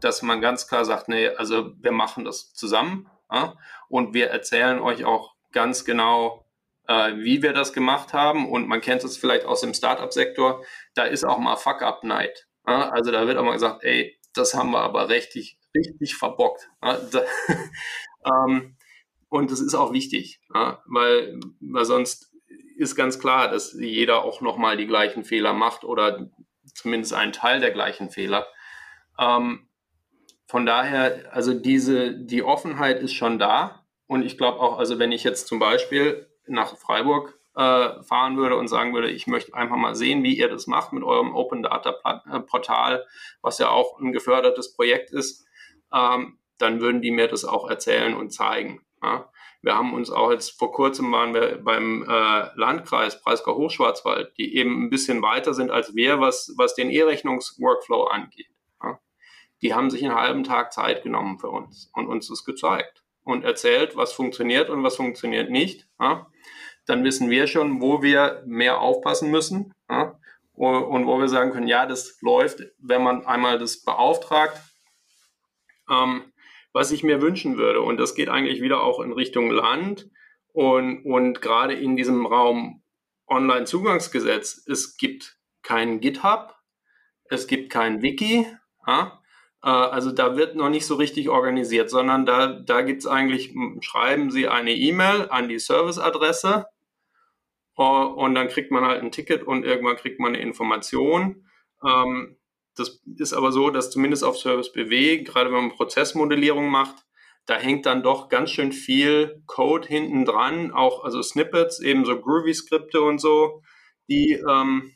dass man ganz klar sagt, nee, also wir machen das zusammen ja, und wir erzählen euch auch ganz genau, äh, wie wir das gemacht haben und man kennt es vielleicht aus dem Startup-Sektor, da ist auch mal Fuck-Up-Night. Also da wird auch mal gesagt, ey, das haben wir aber richtig, richtig verbockt. Ja, ähm, und das ist auch wichtig, weil, weil sonst ist ganz klar, dass jeder auch nochmal die gleichen Fehler macht oder zumindest einen Teil der gleichen Fehler. Ähm, von daher, also diese, die Offenheit ist schon da. Und ich glaube auch, also wenn ich jetzt zum Beispiel nach Freiburg äh, fahren würde und sagen würde, ich möchte einfach mal sehen, wie ihr das macht mit eurem Open Data äh, Portal, was ja auch ein gefördertes Projekt ist, ähm, dann würden die mir das auch erzählen und zeigen. Ja. Wir haben uns auch jetzt vor kurzem waren wir beim äh, Landkreis Breisgau Hochschwarzwald, die eben ein bisschen weiter sind als wir, was, was den E-Rechnungs-Workflow angeht die haben sich einen halben Tag Zeit genommen für uns und uns das gezeigt und erzählt, was funktioniert und was funktioniert nicht. Ja? Dann wissen wir schon, wo wir mehr aufpassen müssen ja? und wo wir sagen können, ja, das läuft, wenn man einmal das beauftragt. Ähm, was ich mir wünschen würde, und das geht eigentlich wieder auch in Richtung Land und, und gerade in diesem Raum Online-Zugangsgesetz, es gibt kein GitHub, es gibt kein Wiki, ja? Äh, also da wird noch nicht so richtig organisiert, sondern da, da gibt es eigentlich, schreiben Sie eine E-Mail an die Serviceadresse äh, und dann kriegt man halt ein Ticket und irgendwann kriegt man eine Information. Ähm, das ist aber so, dass zumindest auf Service BW, gerade wenn man Prozessmodellierung macht, da hängt dann doch ganz schön viel Code hinten dran, auch also Snippets, eben so Groovy-Skripte und so, die, ähm,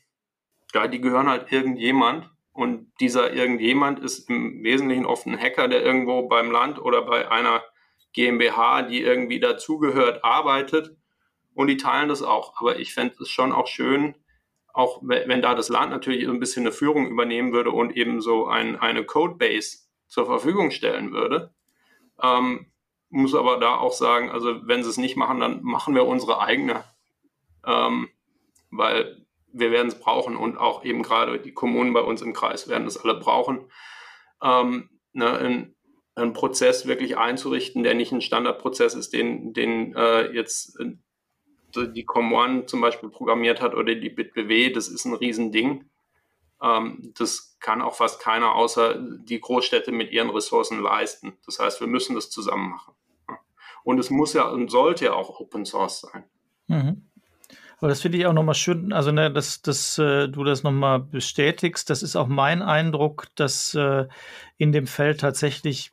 ja, die gehören halt irgendjemand. Und dieser irgendjemand ist im Wesentlichen oft ein Hacker, der irgendwo beim Land oder bei einer GmbH, die irgendwie dazugehört, arbeitet. Und die teilen das auch. Aber ich fände es schon auch schön, auch wenn da das Land natürlich ein bisschen eine Führung übernehmen würde und eben so ein, eine Codebase zur Verfügung stellen würde. Ähm, muss aber da auch sagen, also wenn sie es nicht machen, dann machen wir unsere eigene. Ähm, weil wir werden es brauchen und auch eben gerade die Kommunen bei uns im Kreis werden das alle brauchen, ähm, ne, einen, einen, Prozess wirklich einzurichten, der nicht ein Standardprozess ist, den, den äh, jetzt äh, die Com1 zum Beispiel programmiert hat oder die BitBW, das ist ein Riesending. Ähm, das kann auch fast keiner außer die Großstädte mit ihren Ressourcen leisten. Das heißt, wir müssen das zusammen machen. Und es muss ja und sollte ja auch Open Source sein. Mhm. Aber das finde ich auch nochmal schön, also ne, dass, dass äh, du das nochmal bestätigst. Das ist auch mein Eindruck, dass äh, in dem Feld tatsächlich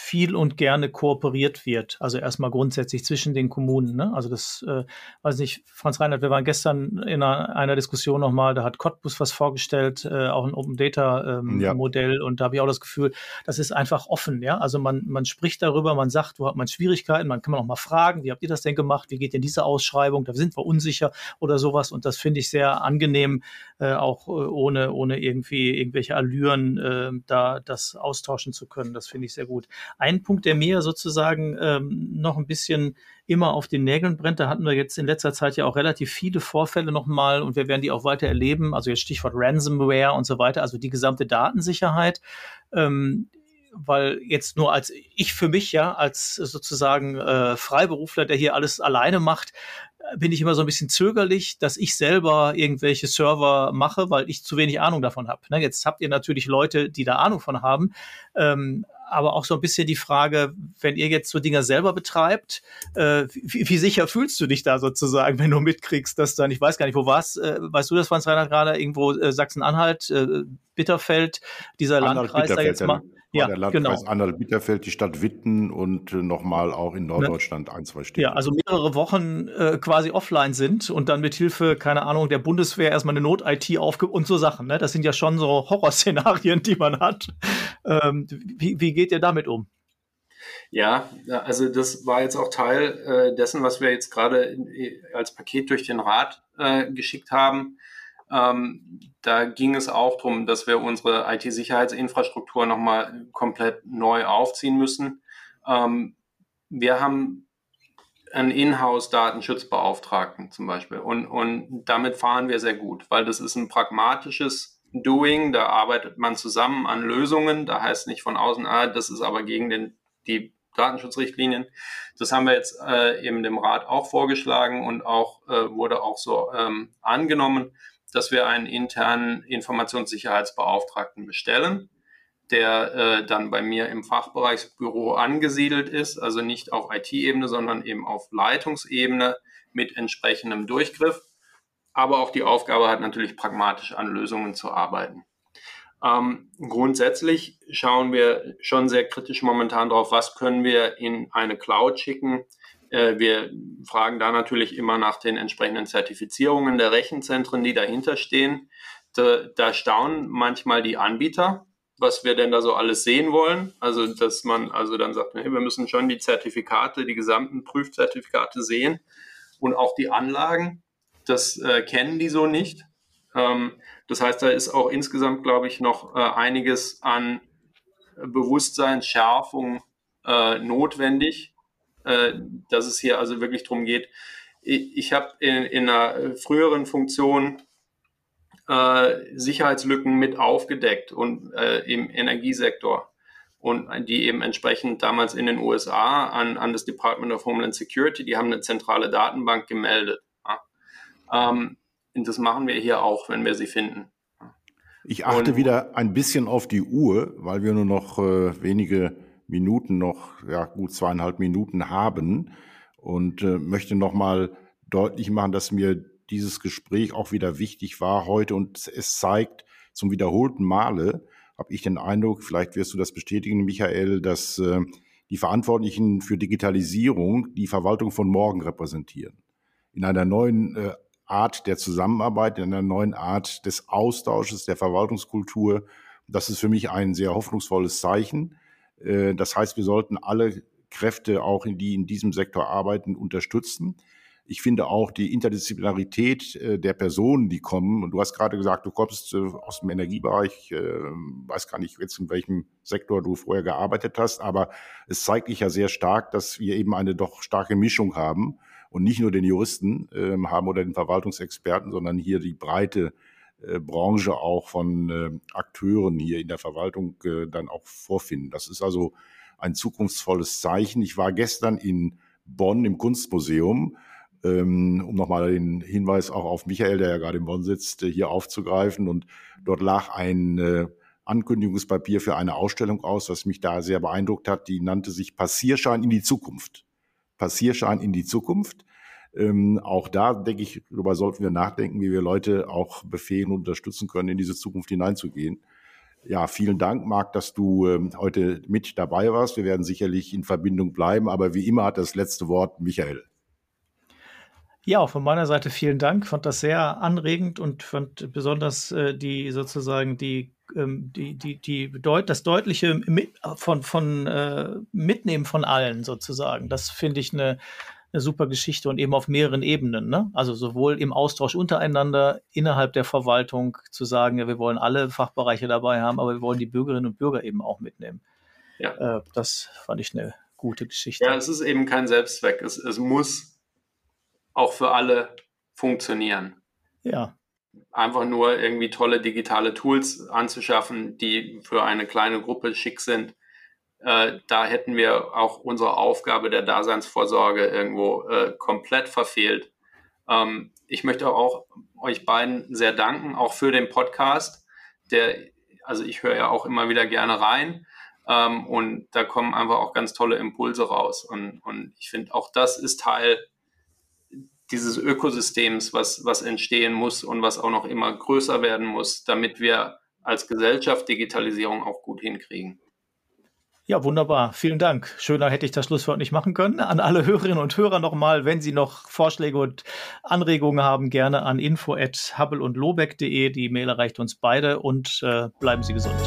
viel und gerne kooperiert wird. Also erstmal grundsätzlich zwischen den Kommunen. Ne? Also das, äh, weiß nicht, Franz Reinhardt, wir waren gestern in einer, einer Diskussion nochmal, da hat Cottbus was vorgestellt, äh, auch ein Open Data ähm, ja. Modell und da habe ich auch das Gefühl, das ist einfach offen. Ja, also man, man spricht darüber, man sagt, wo hat man Schwierigkeiten, man kann man auch mal fragen, wie habt ihr das denn gemacht, wie geht denn diese Ausschreibung, da sind wir unsicher oder sowas und das finde ich sehr angenehm, äh, auch äh, ohne, ohne irgendwie irgendwelche Allüren äh, da das austauschen zu können. Das finde ich sehr gut. Ein Punkt, der mir sozusagen ähm, noch ein bisschen immer auf den Nägeln brennt, da hatten wir jetzt in letzter Zeit ja auch relativ viele Vorfälle nochmal und wir werden die auch weiter erleben. Also jetzt Stichwort Ransomware und so weiter, also die gesamte Datensicherheit. Ähm, weil jetzt nur als ich für mich ja als sozusagen äh, Freiberufler, der hier alles alleine macht, bin ich immer so ein bisschen zögerlich, dass ich selber irgendwelche Server mache, weil ich zu wenig Ahnung davon habe. Ne, jetzt habt ihr natürlich Leute, die da Ahnung von haben. Ähm, aber auch so ein bisschen die Frage, wenn ihr jetzt so Dinger selber betreibt, äh, wie, wie, sicher fühlst du dich da sozusagen, wenn du mitkriegst, dass dann, ich weiß gar nicht, wo war's, äh, weißt du das, Franz Reinhard, gerade irgendwo äh, Sachsen-Anhalt, äh, Bitterfeld, dieser Landkreis da jetzt mal ja, der Landkreis genau. Anhalt-Bitterfeld, die Stadt Witten und äh, nochmal auch in ne? Norddeutschland ein, zwei Städte. Ja, also mehrere Wochen äh, quasi offline sind und dann mit Hilfe, keine Ahnung, der Bundeswehr erstmal eine Not-IT aufge und so Sachen. Ne? Das sind ja schon so Horrorszenarien, die man hat. Ähm, wie, wie geht ihr damit um? Ja, also das war jetzt auch Teil äh, dessen, was wir jetzt gerade als Paket durch den Rat äh, geschickt haben. Ähm, da ging es auch darum, dass wir unsere IT-Sicherheitsinfrastruktur nochmal komplett neu aufziehen müssen. Ähm, wir haben einen Inhouse-Datenschutzbeauftragten zum Beispiel und, und damit fahren wir sehr gut, weil das ist ein pragmatisches Doing, da arbeitet man zusammen an Lösungen, da heißt nicht von außen, ah, das ist aber gegen den, die Datenschutzrichtlinien. Das haben wir jetzt äh, eben dem Rat auch vorgeschlagen und auch äh, wurde auch so ähm, angenommen dass wir einen internen Informationssicherheitsbeauftragten bestellen, der äh, dann bei mir im Fachbereichsbüro angesiedelt ist, also nicht auf IT-Ebene, sondern eben auf Leitungsebene mit entsprechendem Durchgriff, aber auch die Aufgabe hat natürlich pragmatisch an Lösungen zu arbeiten. Ähm, grundsätzlich schauen wir schon sehr kritisch momentan drauf, was können wir in eine Cloud schicken, wir fragen da natürlich immer nach den entsprechenden Zertifizierungen der Rechenzentren, die dahinter stehen. Da, da staunen manchmal die Anbieter, was wir denn da so alles sehen wollen. Also, dass man also dann sagt, hey, wir müssen schon die Zertifikate, die gesamten Prüfzertifikate sehen und auch die Anlagen. Das äh, kennen die so nicht. Ähm, das heißt, da ist auch insgesamt, glaube ich, noch äh, einiges an Bewusstseinsschärfung äh, notwendig äh, dass es hier also wirklich darum geht. Ich, ich habe in, in, einer früheren Funktion äh, Sicherheitslücken mit aufgedeckt und äh, im Energiesektor und die eben entsprechend damals in den USA an, an das Department of Homeland Security, die haben eine zentrale Datenbank gemeldet. Ja. Ähm, und das machen wir hier auch, wenn wir sie finden. Ich achte und, wieder ein bisschen auf die Uhr, weil wir nur noch äh, wenige Minuten noch, ja gut zweieinhalb Minuten haben und äh, möchte nochmal deutlich machen, dass mir dieses Gespräch auch wieder wichtig war heute und es zeigt zum wiederholten Male, habe ich den Eindruck, vielleicht wirst du das bestätigen, Michael, dass äh, die Verantwortlichen für Digitalisierung die Verwaltung von morgen repräsentieren. In einer neuen äh, Art der Zusammenarbeit, in einer neuen Art des Austausches, der Verwaltungskultur. Das ist für mich ein sehr hoffnungsvolles Zeichen. Äh, das heißt, wir sollten alle Kräfte, auch in die in diesem Sektor arbeiten, unterstützen. Ich finde auch die Interdisziplinarität äh, der Personen, die kommen, und du hast gerade gesagt, du kommst äh, aus dem Energiebereich, weiß gar nicht jetzt in welchem Sektor du vorher gearbeitet hast, aber es zeigt dich ja sehr stark, dass wir eben eine doch starke Mischung haben und nicht nur den Juristen ähm, haben oder den Verwaltungsexperten, sondern hier die breite Branche auch von äh, Akteuren hier in der Verwaltung äh, dann auch vorfinden. Das ist also ein zukunftsvolles Zeichen. Ich war gestern in Bonn im Kunstmuseum, ähm, um nochmal den Hinweis auch auf Michael, der ja gerade in Bonn sitzt, hier aufzugreifen. Und dort lag ein Ankündigungspapier für eine Ausstellung aus, was mich da sehr beeindruckt hat. Die nannte sich Passierschein in die Zukunft. Passierschein in die Zukunft. Ähm, auch da denke ich, darüber sollten wir nachdenken, wie wir Leute auch befähigen und unterstützen können, in diese Zukunft hineinzugehen. Ja, vielen Dank, Marc, dass du ähm, heute mit dabei warst. Wir werden sicherlich in Verbindung bleiben, aber wie immer hat das letzte Wort Michael. Ja, auch von meiner Seite vielen Dank. Fand das sehr anregend und fand besonders äh, die sozusagen die ähm, die, die, die deut das deutliche mit, von, von äh, Mitnehmen von allen sozusagen. Das finde ich eine eine super Geschichte und eben auf mehreren Ebenen. Ne? Also sowohl im Austausch untereinander, innerhalb der Verwaltung zu sagen, ja, wir wollen alle Fachbereiche dabei haben, aber wir wollen die Bürgerinnen und Bürger eben auch mitnehmen. Ja. Äh, das fand ich eine gute Geschichte. Ja, es ist eben kein Selbstzweck. Es, es muss auch für alle funktionieren. Ja. Einfach nur irgendwie tolle digitale Tools anzuschaffen, die für eine kleine Gruppe schick sind. Äh, da hätten wir auch unsere Aufgabe der Daseinsvorsorge irgendwo äh, komplett verfehlt. Ähm, ich möchte auch euch beiden sehr danken, auch für den Podcast. Der, also ich höre ja auch immer wieder gerne rein. Ähm, und da kommen einfach auch ganz tolle Impulse raus. Und, und ich finde, auch das ist Teil dieses Ökosystems, was, was entstehen muss und was auch noch immer größer werden muss, damit wir als Gesellschaft Digitalisierung auch gut hinkriegen. Ja, wunderbar. Vielen Dank. Schöner hätte ich das Schlusswort nicht machen können. An alle Hörerinnen und Hörer nochmal, wenn Sie noch Vorschläge und Anregungen haben, gerne an info at hubble. Die Mail erreicht uns beide und äh, bleiben Sie gesund.